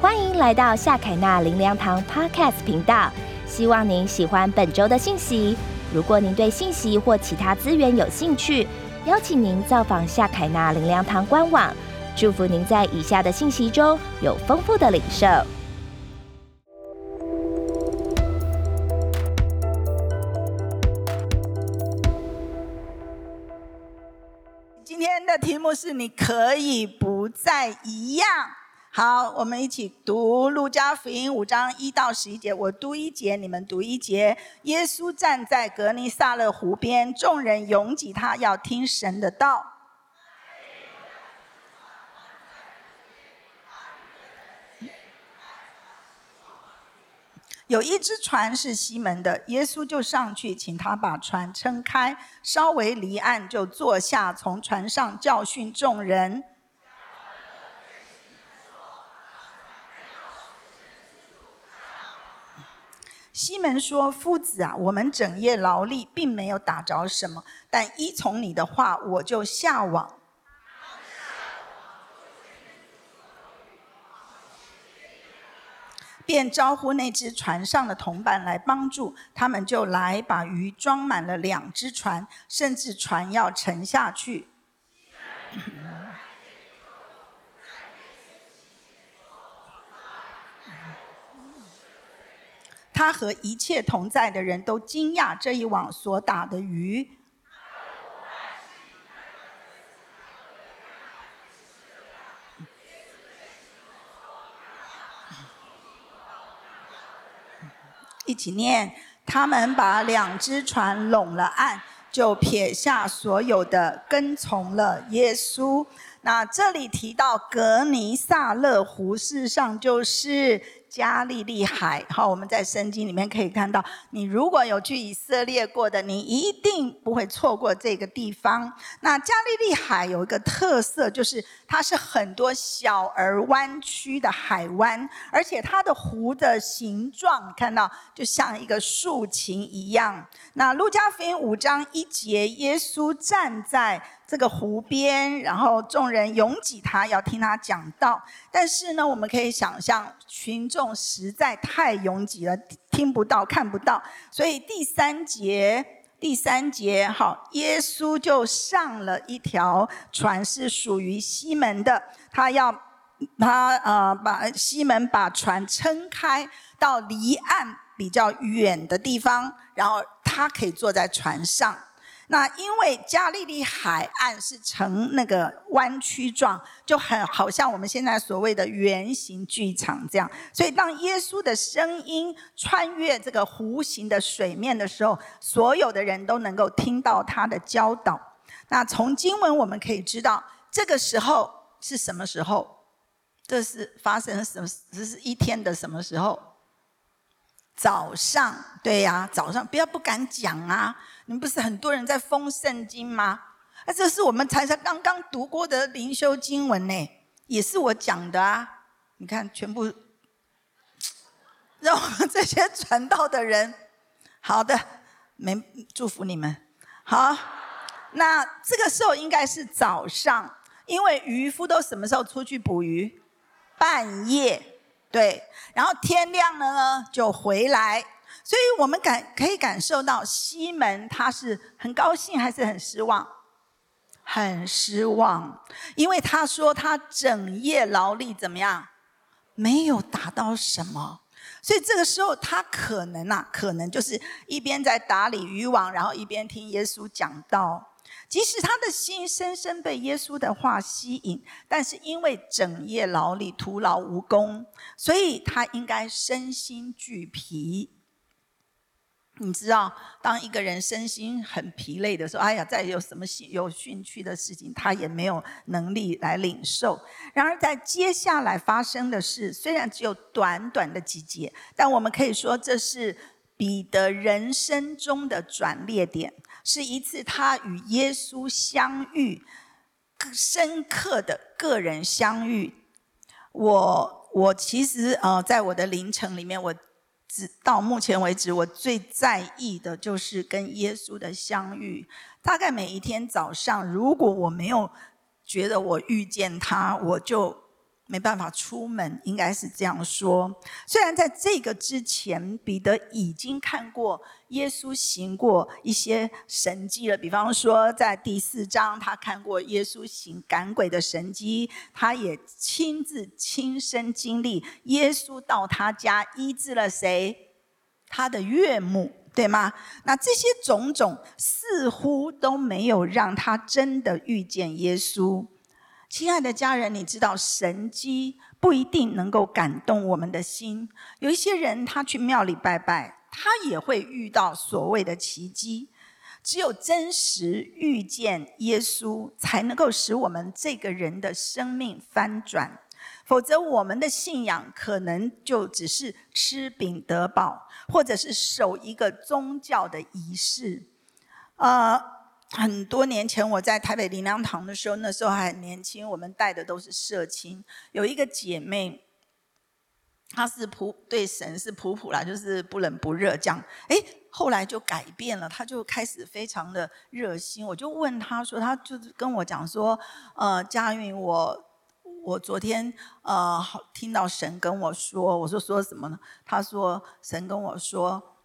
欢迎来到夏凯纳林良堂 Podcast 频道，希望您喜欢本周的信息。如果您对信息或其他资源有兴趣，邀请您造访夏凯纳林良堂官网。祝福您在以下的信息中有丰富的领受。今天的题目是：你可以不再一样。好，我们一起读路加福音五章一到十一节。我读一节，你们读一节。耶稣站在格尼撒勒湖边，众人拥挤他，要听神的道。有一只船是西门的，耶稣就上去，请他把船撑开，稍微离岸，就坐下，从船上教训众人。西门说：“夫子啊，我们整夜劳力，并没有打着什么，但依从你的话，我就下网。”便招呼那只船上的同伴来帮助，他们就来把鱼装满了两只船，甚至船要沉下去。他和一切同在的人都惊讶这一网所打的鱼。一起念，他们把两只船拢了岸，就撇下所有的，跟从了耶稣。那这里提到格尼萨勒湖，事实上就是。加利利海，好，我们在圣经里面可以看到，你如果有去以色列过的，你一定不会错过这个地方。那加利利海有一个特色，就是它是很多小而弯曲的海湾，而且它的湖的形状，看到就像一个竖琴一样。那路加福音五章一节，耶稣站在。这个湖边，然后众人拥挤他，要听他讲道。但是呢，我们可以想象，群众实在太拥挤了，听不到，看不到。所以第三节，第三节，好，耶稣就上了一条船，是属于西门的。他要他呃，把西门把船撑开到离岸比较远的地方，然后他可以坐在船上。那因为加利利海岸是呈那个弯曲状，就很好像我们现在所谓的圆形剧场这样，所以当耶稣的声音穿越这个弧形的水面的时候，所有的人都能够听到他的教导。那从经文我们可以知道，这个时候是什么时候？这是发生什么？这是一天的什么时候？早上，对呀，早上不要不敢讲啊。你们不是很多人在封圣经吗？啊，这是我们才才刚刚读过的灵修经文呢，也是我讲的啊。你看，全部让我们这些传道的人，好的，没祝福你们。好，那这个时候应该是早上，因为渔夫都什么时候出去捕鱼？半夜，对。然后天亮了呢，就回来。所以我们感可以感受到西门他是很高兴还是很失望？很失望，因为他说他整夜劳力怎么样，没有达到什么。所以这个时候他可能啊，可能就是一边在打理渔网，然后一边听耶稣讲道。即使他的心深深被耶稣的话吸引，但是因为整夜劳力徒劳无功，所以他应该身心俱疲。你知道，当一个人身心很疲累的时候，哎呀，再有什么兴有兴趣的事情，他也没有能力来领受。然而，在接下来发生的事，虽然只有短短的几节，但我们可以说，这是彼得人生中的转捩点，是一次他与耶稣相遇、深刻的个人相遇。我我其实呃，在我的凌晨里面，我。直到目前为止，我最在意的就是跟耶稣的相遇。大概每一天早上，如果我没有觉得我遇见他，我就没办法出门，应该是这样说。虽然在这个之前，彼得已经看过耶稣行过一些神迹了，比方说在第四章，他看过耶稣行赶鬼的神迹，他也亲自亲身经历耶稣到他家医治了谁，他的岳母，对吗？那这些种种似乎都没有让他真的遇见耶稣。亲爱的家人，你知道神机不一定能够感动我们的心。有一些人他去庙里拜拜，他也会遇到所谓的奇迹。只有真实遇见耶稣，才能够使我们这个人的生命翻转。否则，我们的信仰可能就只是吃饼得饱，或者是守一个宗教的仪式。呃。很多年前，我在台北灵粮堂的时候，那时候还很年轻，我们带的都是社青。有一个姐妹，她是普对神是普普啦，就是不冷不热这样。哎，后来就改变了，她就开始非常的热心。我就问她说，她就是跟我讲说，呃，佳韵，我我昨天呃听到神跟我说，我说说什么呢？她说神跟我说，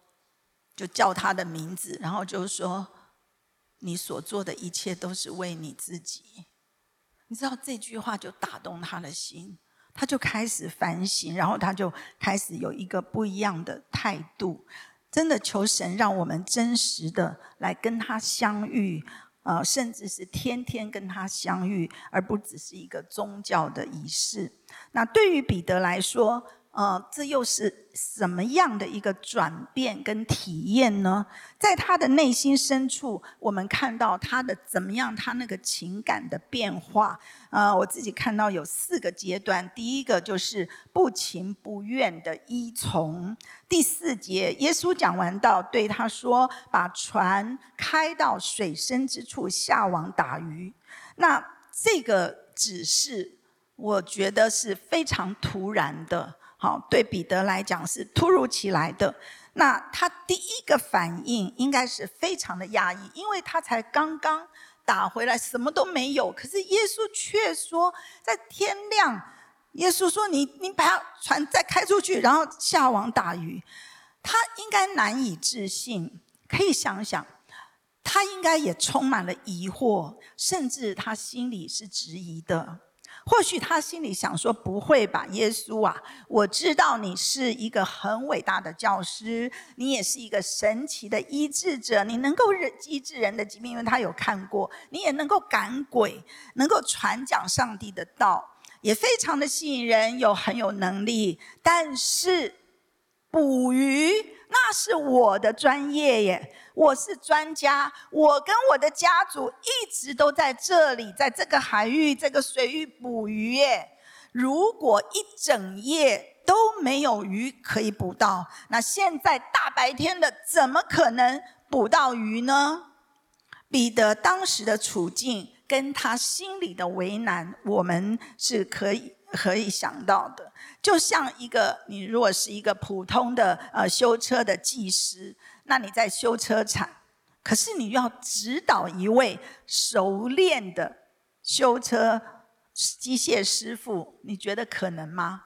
就叫她的名字，然后就说。你所做的一切都是为你自己，你知道这句话就打动他的心，他就开始反省，然后他就开始有一个不一样的态度。真的求神让我们真实的来跟他相遇，呃，甚至是天天跟他相遇，而不只是一个宗教的仪式。那对于彼得来说，呃，这又是什么样的一个转变跟体验呢？在他的内心深处，我们看到他的怎么样，他那个情感的变化。呃，我自己看到有四个阶段。第一个就是不情不愿的依从。第四节，耶稣讲完道，对他说：“把船开到水深之处，下网打鱼。”那这个指示，我觉得是非常突然的。好，对彼得来讲是突如其来的。那他第一个反应应该是非常的压抑，因为他才刚刚打回来，什么都没有。可是耶稣却说，在天亮，耶稣说：“你你把船再开出去，然后下网打鱼。”他应该难以置信。可以想想，他应该也充满了疑惑，甚至他心里是质疑的。或许他心里想说：“不会吧，耶稣啊！我知道你是一个很伟大的教师，你也是一个神奇的医治者，你能够医治人的疾病，因为他有看过；你也能够赶鬼，能够传讲上帝的道，也非常的吸引人，有很有能力。但是捕鱼那是我的专业耶。”我是专家，我跟我的家族一直都在这里，在这个海域、这个水域捕鱼耶。如果一整夜都没有鱼可以捕到，那现在大白天的，怎么可能捕到鱼呢？彼得当时的处境跟他心里的为难，我们是可以可以想到的。就像一个，你如果是一个普通的呃修车的技师。那你在修车厂，可是你要指导一位熟练的修车机械师傅，你觉得可能吗？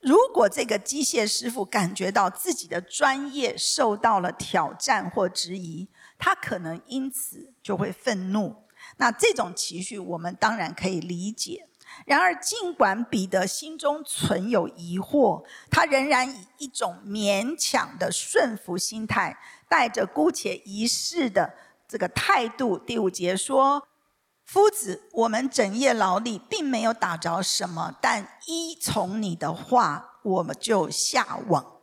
如果这个机械师傅感觉到自己的专业受到了挑战或质疑，他可能因此就会愤怒。那这种情绪，我们当然可以理解。然而，尽管彼得心中存有疑惑，他仍然以一种勉强的顺服心态，带着姑且一试的这个态度。第五节说：“夫子，我们整夜劳力，并没有打着什么，但依从你的话，我们就下网。”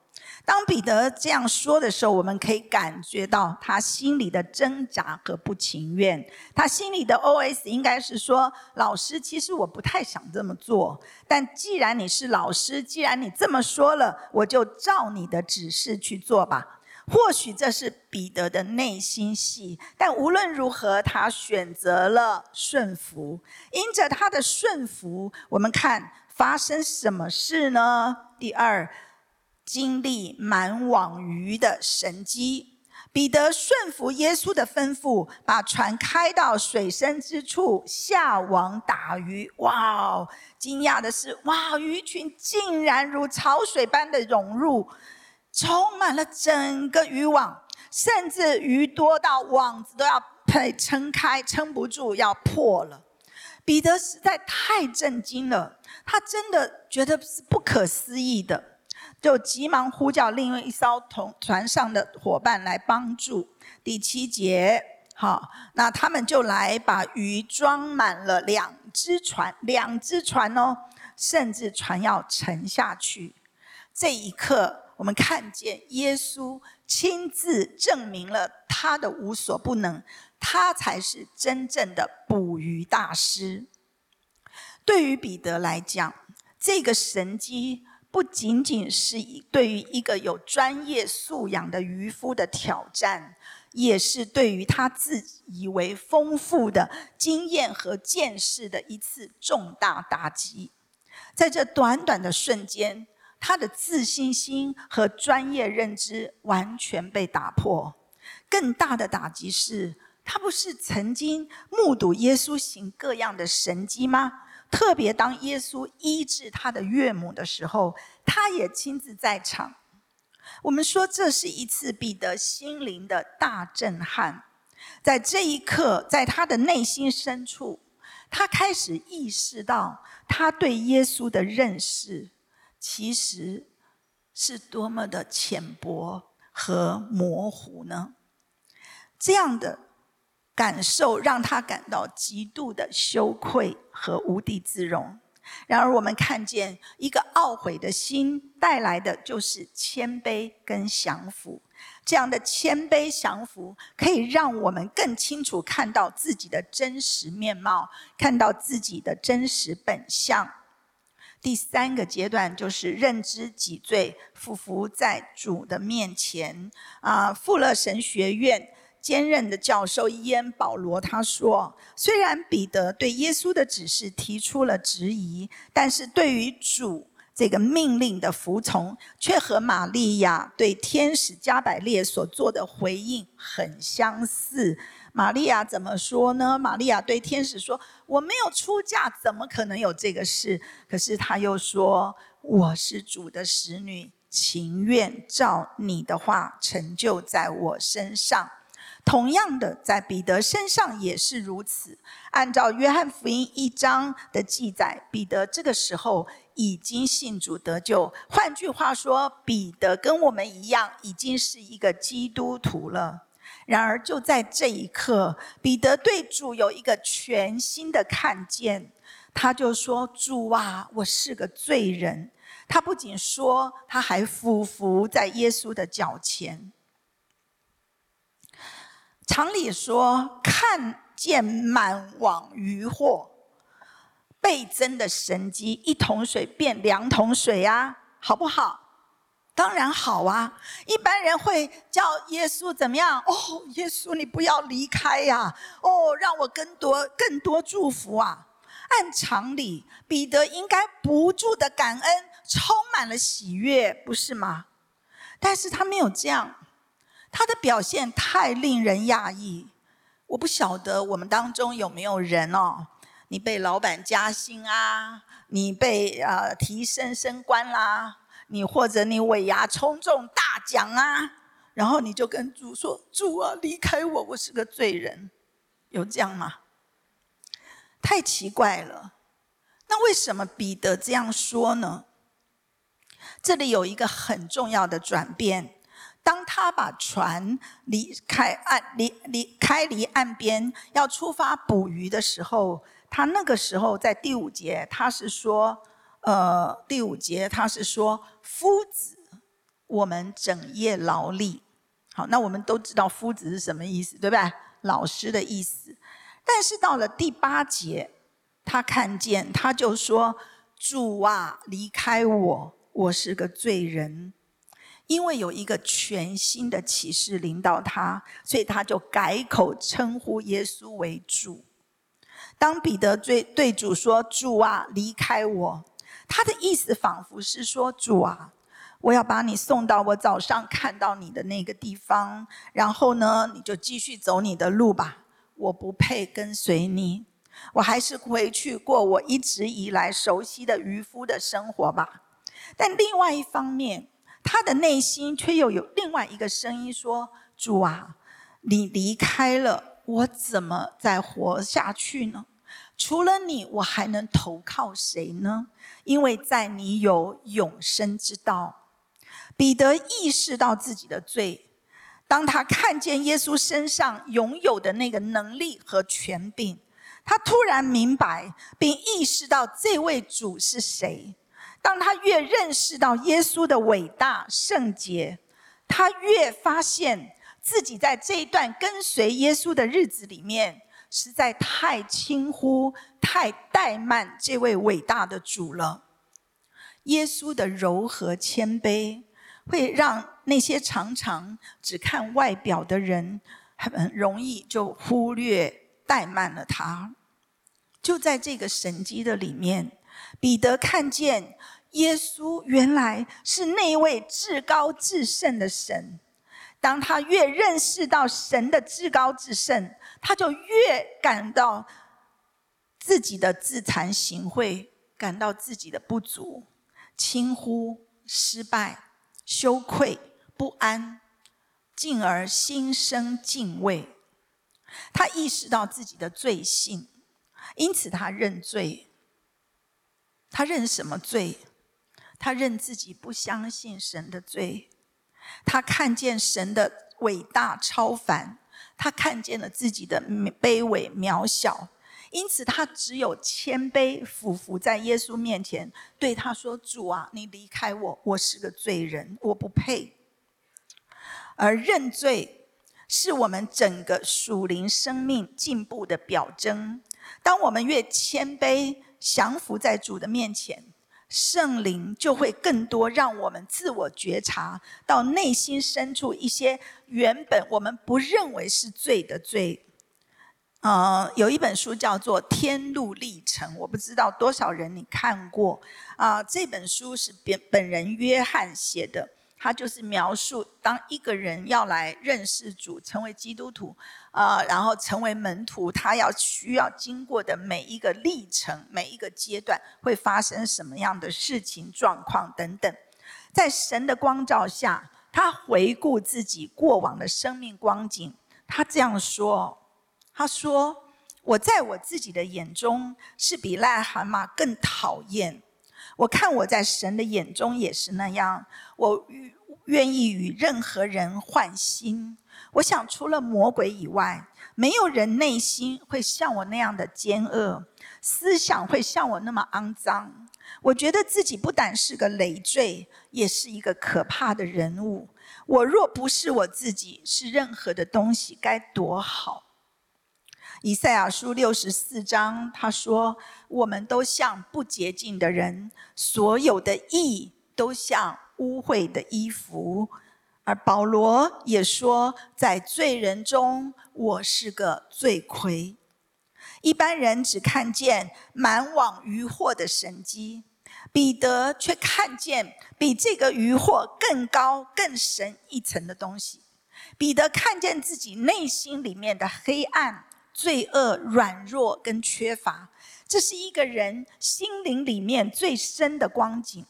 当彼得这样说的时候，我们可以感觉到他心里的挣扎和不情愿。他心里的 OS 应该是说：“老师，其实我不太想这么做，但既然你是老师，既然你这么说了，我就照你的指示去做吧。”或许这是彼得的内心戏，但无论如何，他选择了顺服。因着他的顺服，我们看发生什么事呢？第二。经历满网鱼的神机，彼得顺服耶稣的吩咐，把船开到水深之处，下网打鱼。哇哦！惊讶的是，哇，鱼群竟然如潮水般的涌入，充满了整个渔网，甚至鱼多到网子都要被撑开，撑不住要破了。彼得实在太震惊了，他真的觉得是不可思议的。就急忙呼叫另外一艘同船上的伙伴来帮助。第七节，好，那他们就来把鱼装满了两只船，两只船哦，甚至船要沉下去。这一刻，我们看见耶稣亲自证明了他的无所不能，他才是真正的捕鱼大师。对于彼得来讲，这个神机。不仅仅是对于一个有专业素养的渔夫的挑战，也是对于他自以为丰富的经验和见识的一次重大打击。在这短短的瞬间，他的自信心和专业认知完全被打破。更大的打击是，他不是曾经目睹耶稣行各样的神迹吗？特别当耶稣医治他的岳母的时候，他也亲自在场。我们说这是一次彼得心灵的大震撼。在这一刻，在他的内心深处，他开始意识到他对耶稣的认识其实是多么的浅薄和模糊呢？这样的。感受让他感到极度的羞愧和无地自容。然而，我们看见一个懊悔的心带来的就是谦卑跟降服。这样的谦卑降服，可以让我们更清楚看到自己的真实面貌，看到自己的真实本相。第三个阶段就是认知己罪，俯伏在主的面前。啊，富勒神学院。兼任的教授伊恩·保罗他说：“虽然彼得对耶稣的指示提出了质疑，但是对于主这个命令的服从，却和玛利亚对天使加百列所做的回应很相似。玛利亚怎么说呢？玛利亚对天使说：‘我没有出嫁，怎么可能有这个事？’可是他又说：‘我是主的使女，情愿照你的话成就在我身上。’”同样的，在彼得身上也是如此。按照约翰福音一章的记载，彼得这个时候已经信主得救。换句话说，彼得跟我们一样，已经是一个基督徒了。然而，就在这一刻，彼得对主有一个全新的看见。他就说：“主啊，我是个罪人。”他不仅说，他还俯伏在耶稣的脚前。常理说，看见满网渔获，倍增的神机，一桶水变两桶水啊，好不好？当然好啊！一般人会叫耶稣怎么样？哦，耶稣你不要离开呀！哦，让我更多更多祝福啊！按常理，彼得应该不住的感恩，充满了喜悦，不是吗？但是他没有这样。他的表现太令人讶异，我不晓得我们当中有没有人哦，你被老板加薪啊，你被呃提升升官啦，你或者你尾牙冲中大奖啊，然后你就跟主说：“主啊，离开我，我是个罪人。”有这样吗？太奇怪了。那为什么彼得这样说呢？这里有一个很重要的转变。当他把船离开岸离离开离岸边要出发捕鱼的时候，他那个时候在第五节他是说，呃，第五节他是说夫子，我们整夜劳力。好，那我们都知道夫子是什么意思，对不对？老师的意思。但是到了第八节，他看见他就说：“主啊，离开我，我是个罪人。”因为有一个全新的启示领导他，所以他就改口称呼耶稣为主。当彼得对对主说：“主啊，离开我。”他的意思仿佛是说：“主啊，我要把你送到我早上看到你的那个地方，然后呢，你就继续走你的路吧。我不配跟随你，我还是回去过我一直以来熟悉的渔夫的生活吧。但另外一方面，他的内心却又有另外一个声音说：“主啊，你离开了，我怎么再活下去呢？除了你，我还能投靠谁呢？因为在你有永生之道。”彼得意识到自己的罪，当他看见耶稣身上拥有的那个能力和权柄，他突然明白并意识到这位主是谁。当他越认识到耶稣的伟大圣洁，他越发现自己在这一段跟随耶稣的日子里面，实在太轻忽、太怠慢这位伟大的主了。耶稣的柔和谦卑。会让那些常常只看外表的人，很容易就忽略怠慢了他。就在这个神机的里面，彼得看见耶稣原来是那位至高至圣的神。当他越认识到神的至高至圣，他就越感到自己的自惭形秽，感到自己的不足、轻忽、失败。羞愧、不安，进而心生敬畏。他意识到自己的罪性，因此他认罪。他认什么罪？他认自己不相信神的罪。他看见神的伟大超凡，他看见了自己的卑微渺小。因此，他只有谦卑俯伏在耶稣面前，对他说：“主啊，你离开我，我是个罪人，我不配。”而认罪是我们整个属灵生命进步的表征。当我们越谦卑降服在主的面前，圣灵就会更多让我们自我觉察到内心深处一些原本我们不认为是罪的罪。呃，有一本书叫做《天路历程》，我不知道多少人你看过啊？这本书是本本人约翰写的，他就是描述当一个人要来认识主、成为基督徒，啊，然后成为门徒，他要需要经过的每一个历程、每一个阶段会发生什么样的事情、状况等等。在神的光照下，他回顾自己过往的生命光景，他这样说。他说：“我在我自己的眼中是比癞蛤蟆更讨厌。我看我在神的眼中也是那样。我愿意与任何人换心。我想，除了魔鬼以外，没有人内心会像我那样的奸恶，思想会像我那么肮脏。我觉得自己不但是个累赘，也是一个可怕的人物。我若不是我自己，是任何的东西，该多好！”以赛亚书六十四章，他说：“我们都像不洁净的人，所有的义都像污秽的衣服。”而保罗也说：“在罪人中，我是个罪魁。”一般人只看见满网渔获的神机，彼得却看见比这个渔获更高、更深一层的东西。彼得看见自己内心里面的黑暗。罪恶、软弱跟缺乏，这是一个人心灵里面最深的光景。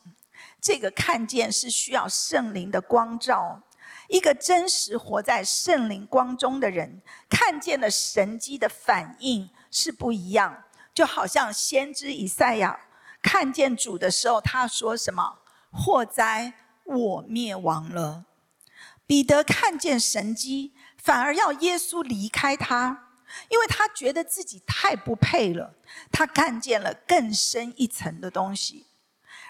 这个看见是需要圣灵的光照。一个真实活在圣灵光中的人，看见了神迹的反应是不一样。就好像先知以赛亚看见主的时候，他说什么？祸灾，我灭亡了。彼得看见神迹，反而要耶稣离开他。因为他觉得自己太不配了，他看见了更深一层的东西。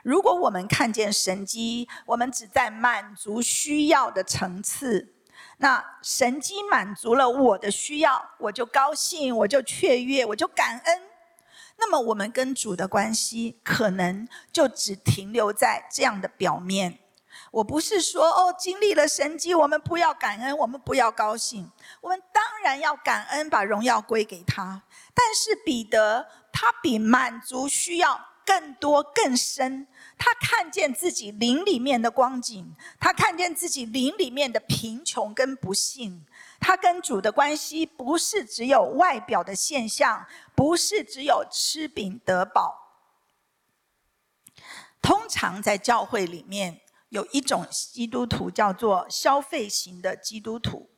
如果我们看见神机，我们只在满足需要的层次，那神机满足了我的需要，我就高兴，我就雀跃，我就感恩。那么我们跟主的关系，可能就只停留在这样的表面。我不是说哦，经历了神迹，我们不要感恩，我们不要高兴。我们当然要感恩，把荣耀归给他。但是彼得他比满足需要更多更深，他看见自己灵里面的光景，他看见自己灵里面的贫穷跟不幸。他跟主的关系不是只有外表的现象，不是只有吃饼得饱。通常在教会里面有一种基督徒叫做消费型的基督徒，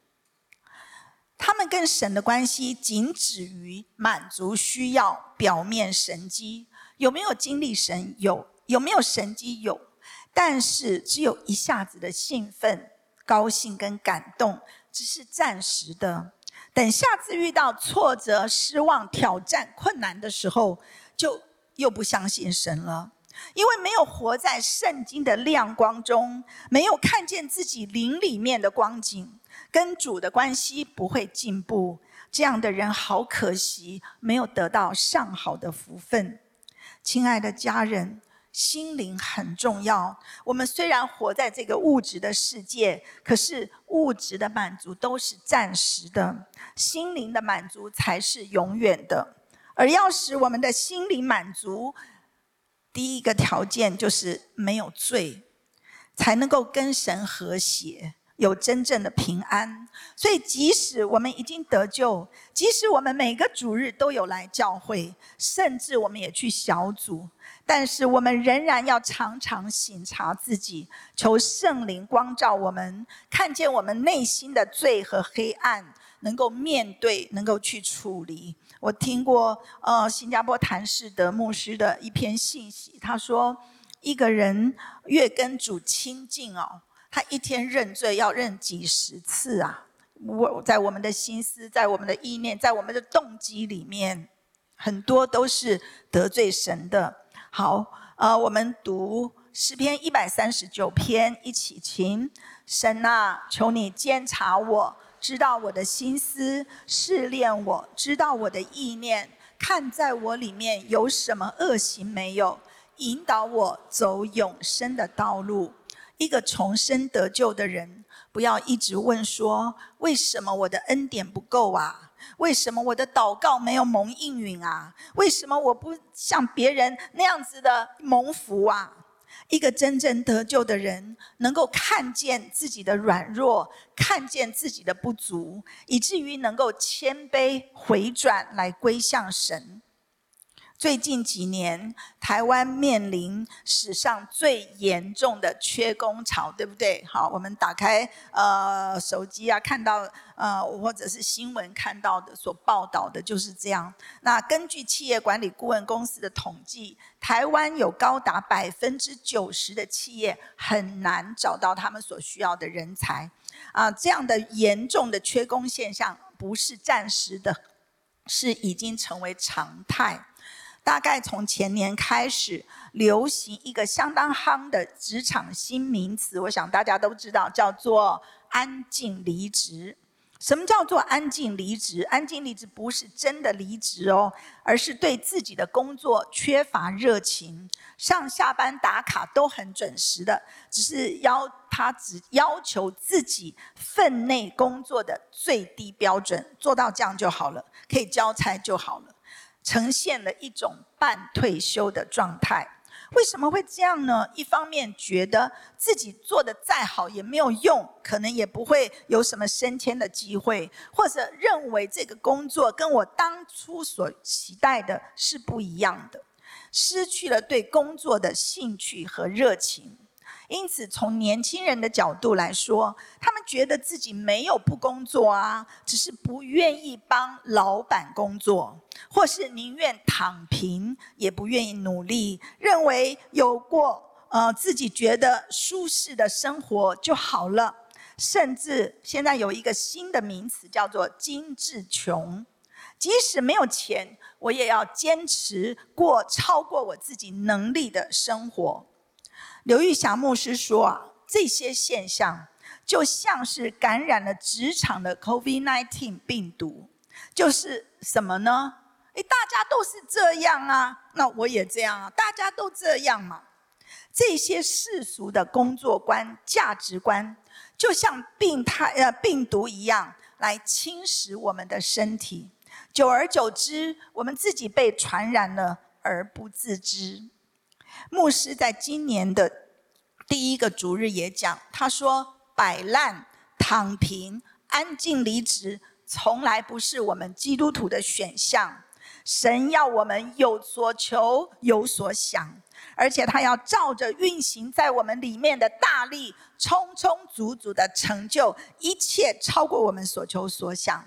他们跟神的关系仅止于满足需要、表面神机。有没有经历神？有。有没有神机？有，但是只有一下子的兴奋、高兴跟感动，只是暂时的。等下次遇到挫折、失望、挑战、困难的时候，就又不相信神了，因为没有活在圣经的亮光中，没有看见自己灵里面的光景，跟主的关系不会进步。这样的人好可惜，没有得到上好的福分。亲爱的家人。心灵很重要。我们虽然活在这个物质的世界，可是物质的满足都是暂时的，心灵的满足才是永远的。而要使我们的心灵满足，第一个条件就是没有罪，才能够跟神和谐。有真正的平安，所以即使我们已经得救，即使我们每个主日都有来教会，甚至我们也去小组，但是我们仍然要常常省察自己，求圣灵光照我们，看见我们内心的罪和黑暗，能够面对，能够去处理。我听过呃新加坡谭士德牧师的一篇信息，他说一个人越跟主亲近哦。他一天认罪要认几十次啊！我在我们的心思，在我们的意念，在我们的动机里面，很多都是得罪神的。好，呃，我们读诗篇一百三十九篇，一起请神啊，求你监察我，知道我的心思，试炼我，知道我的意念，看在我里面有什么恶行没有，引导我走永生的道路。一个重生得救的人，不要一直问说：为什么我的恩典不够啊？为什么我的祷告没有蒙应允啊？为什么我不像别人那样子的蒙福啊？一个真正得救的人，能够看见自己的软弱，看见自己的不足，以至于能够谦卑回转来归向神。最近几年，台湾面临史上最严重的缺工潮，对不对？好，我们打开呃手机啊，看到呃或者是新闻看到的所报道的就是这样。那根据企业管理顾问公司的统计，台湾有高达百分之九十的企业很难找到他们所需要的人才。啊，这样的严重的缺工现象不是暂时的，是已经成为常态。大概从前年开始流行一个相当夯的职场新名词，我想大家都知道，叫做“安静离职”。什么叫做安静离职？安静离职不是真的离职哦，而是对自己的工作缺乏热情，上下班打卡都很准时的，只是要他只要求自己分内工作的最低标准，做到这样就好了，可以交差就好了。呈现了一种半退休的状态，为什么会这样呢？一方面觉得自己做的再好也没有用，可能也不会有什么升迁的机会，或者认为这个工作跟我当初所期待的是不一样的，失去了对工作的兴趣和热情。因此，从年轻人的角度来说，他们觉得自己没有不工作啊，只是不愿意帮老板工作，或是宁愿躺平，也不愿意努力，认为有过呃自己觉得舒适的生活就好了。甚至现在有一个新的名词叫做“精致穷”，即使没有钱，我也要坚持过超过我自己能力的生活。刘玉霞牧师说啊，这些现象就像是感染了职场的 COVID-19 病毒，就是什么呢？诶，大家都是这样啊，那我也这样啊，大家都这样嘛。这些世俗的工作观、价值观，就像病态呃病毒一样，来侵蚀我们的身体。久而久之，我们自己被传染了而不自知。牧师在今年的第一个主日也讲，他说：“摆烂、躺平、安静离职，从来不是我们基督徒的选项。神要我们有所求，有所想。”而且他要照着运行在我们里面的大力，充充足足的成就一切，超过我们所求所想。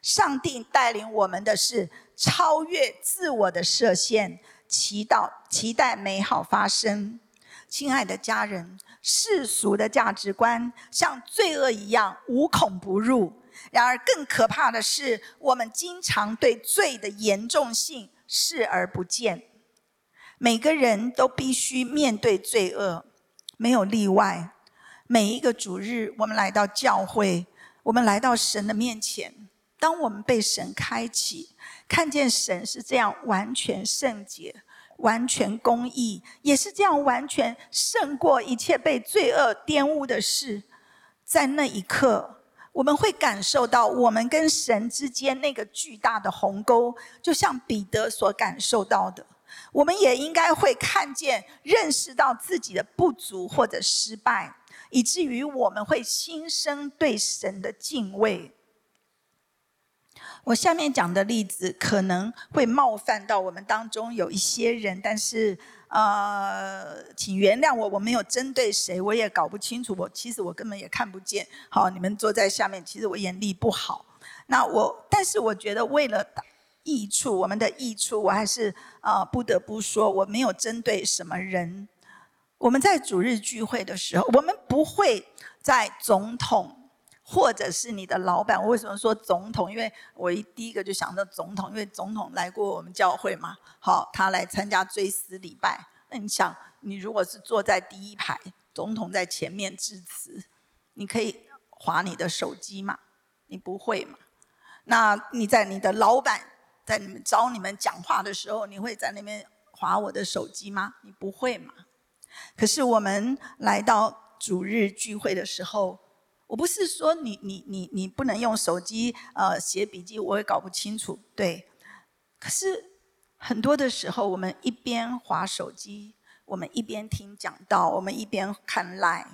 上帝带领我们的是超越自我的设限，祈祷期待美好发生。亲爱的家人，世俗的价值观像罪恶一样无孔不入。然而更可怕的是，我们经常对罪的严重性视而不见。每个人都必须面对罪恶，没有例外。每一个主日，我们来到教会，我们来到神的面前。当我们被神开启，看见神是这样完全圣洁、完全公义，也是这样完全胜过一切被罪恶玷污的事，在那一刻，我们会感受到我们跟神之间那个巨大的鸿沟，就像彼得所感受到的。我们也应该会看见、认识到自己的不足或者失败，以至于我们会心生对神的敬畏。我下面讲的例子可能会冒犯到我们当中有一些人，但是呃，请原谅我，我没有针对谁，我也搞不清楚。我其实我根本也看不见。好，你们坐在下面，其实我眼力不好。那我，但是我觉得为了。益处，我们的益处，我还是啊不得不说，我没有针对什么人。我们在主日聚会的时候，我们不会在总统或者是你的老板。我为什么说总统？因为我一第一个就想到总统，因为总统来过我们教会嘛。好，他来参加追思礼拜。那你想，你如果是坐在第一排，总统在前面致辞，你可以划你的手机嘛？你不会嘛？那你在你的老板。在你们找你们讲话的时候，你会在那边划我的手机吗？你不会嘛？可是我们来到主日聚会的时候，我不是说你你你你不能用手机呃写笔记，我也搞不清楚。对，可是很多的时候，我们一边划手机，我们一边听讲道，我们一边看 l i e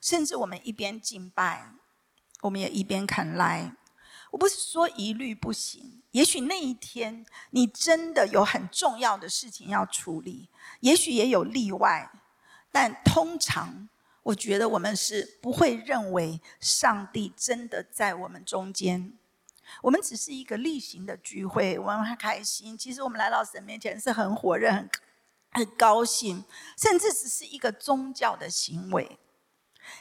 甚至我们一边敬拜，我们也一边看 l i e。我不是说一律不行，也许那一天你真的有很重要的事情要处理，也许也有例外，但通常我觉得我们是不会认为上帝真的在我们中间。我们只是一个例行的聚会，我们很开心。其实我们来到神面前是很火热、很很高兴，甚至只是一个宗教的行为。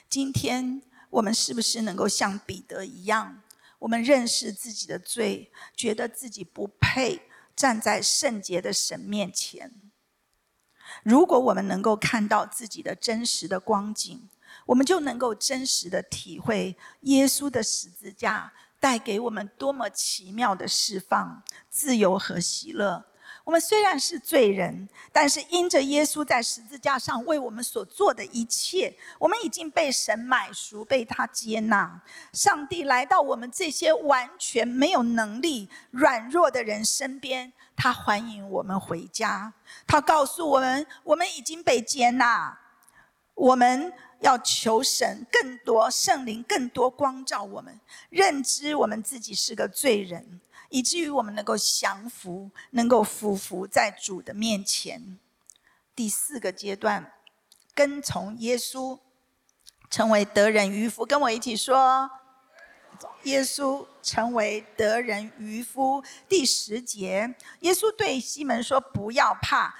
今天我们是不是能够像彼得一样？我们认识自己的罪，觉得自己不配站在圣洁的神面前。如果我们能够看到自己的真实的光景，我们就能够真实的体会耶稣的十字架带给我们多么奇妙的释放、自由和喜乐。我们虽然是罪人，但是因着耶稣在十字架上为我们所做的一切，我们已经被神买赎，被他接纳。上帝来到我们这些完全没有能力、软弱的人身边，他欢迎我们回家。他告诉我们，我们已经被接纳。我们要求神更多圣灵，更多光照我们，认知我们自己是个罪人。以至于我们能够降服，能够俯伏在主的面前。第四个阶段，跟从耶稣，成为得人渔夫。跟我一起说：耶稣成为得人渔夫。第十节，耶稣对西门说：“不要怕，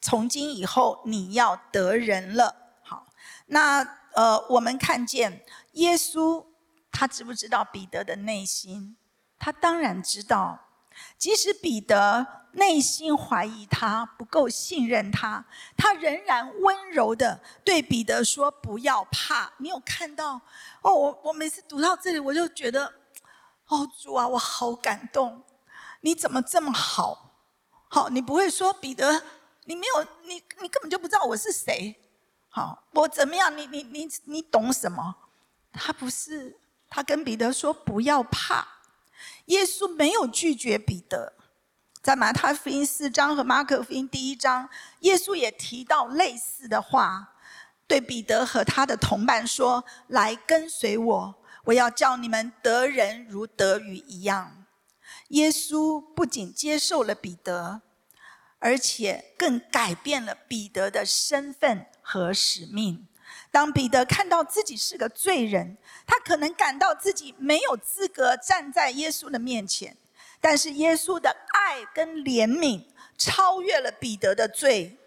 从今以后你要得人了。”好，那呃，我们看见耶稣，他知不知道彼得的内心？他当然知道，即使彼得内心怀疑他不够信任他，他仍然温柔的对彼得说：“不要怕。”你有看到？哦，我我每次读到这里，我就觉得，哦主啊，我好感动！你怎么这么好？好，你不会说彼得，你没有，你你根本就不知道我是谁。好，我怎么样？你你你你懂什么？他不是，他跟彼得说：“不要怕。”耶稣没有拒绝彼得，在马太福音四章和马可福音第一章，耶稣也提到类似的话，对彼得和他的同伴说：“来跟随我，我要叫你们得人如得鱼一样。”耶稣不仅接受了彼得，而且更改变了彼得的身份和使命。当彼得看到自己是个罪人，他可能感到自己没有资格站在耶稣的面前。但是耶稣的爱跟怜悯超越了彼得的罪，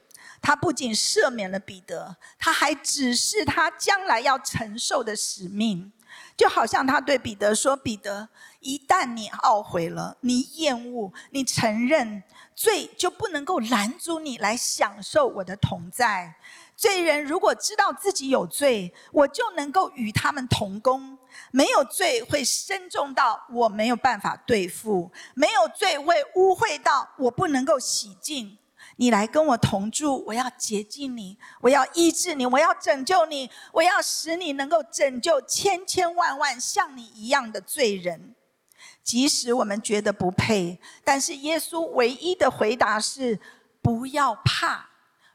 他不仅赦免了彼得，他还指示他将来要承受的使命。就好像他对彼得说：“彼得，一旦你懊悔了，你厌恶，你承认罪，就不能够拦阻你来享受我的同在。罪人如果知道自己有罪，我就能够与他们同工。没有罪会深重到我没有办法对付，没有罪会污秽到我不能够洗净。”你来跟我同住，我要洁净你，我要医治你，我要拯救你，我要使你能够拯救千千万万像你一样的罪人。即使我们觉得不配，但是耶稣唯一的回答是：不要怕，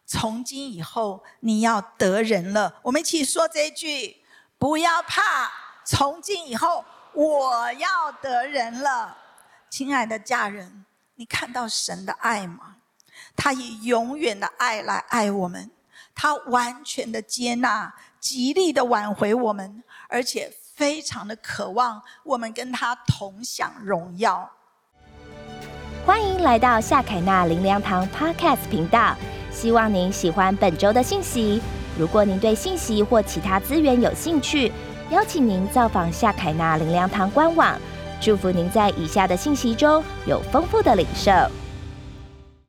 从今以后你要得人了。我们一起说这一句：不要怕，从今以后我要得人了。亲爱的家人，你看到神的爱吗？他以永远的爱来爱我们，他完全的接纳，极力的挽回我们，而且非常的渴望我们跟他同享荣耀。欢迎来到夏凯纳林良堂 Podcast 频道，希望您喜欢本周的信息。如果您对信息或其他资源有兴趣，邀请您造访夏凯纳林良堂官网。祝福您在以下的信息中有丰富的领受。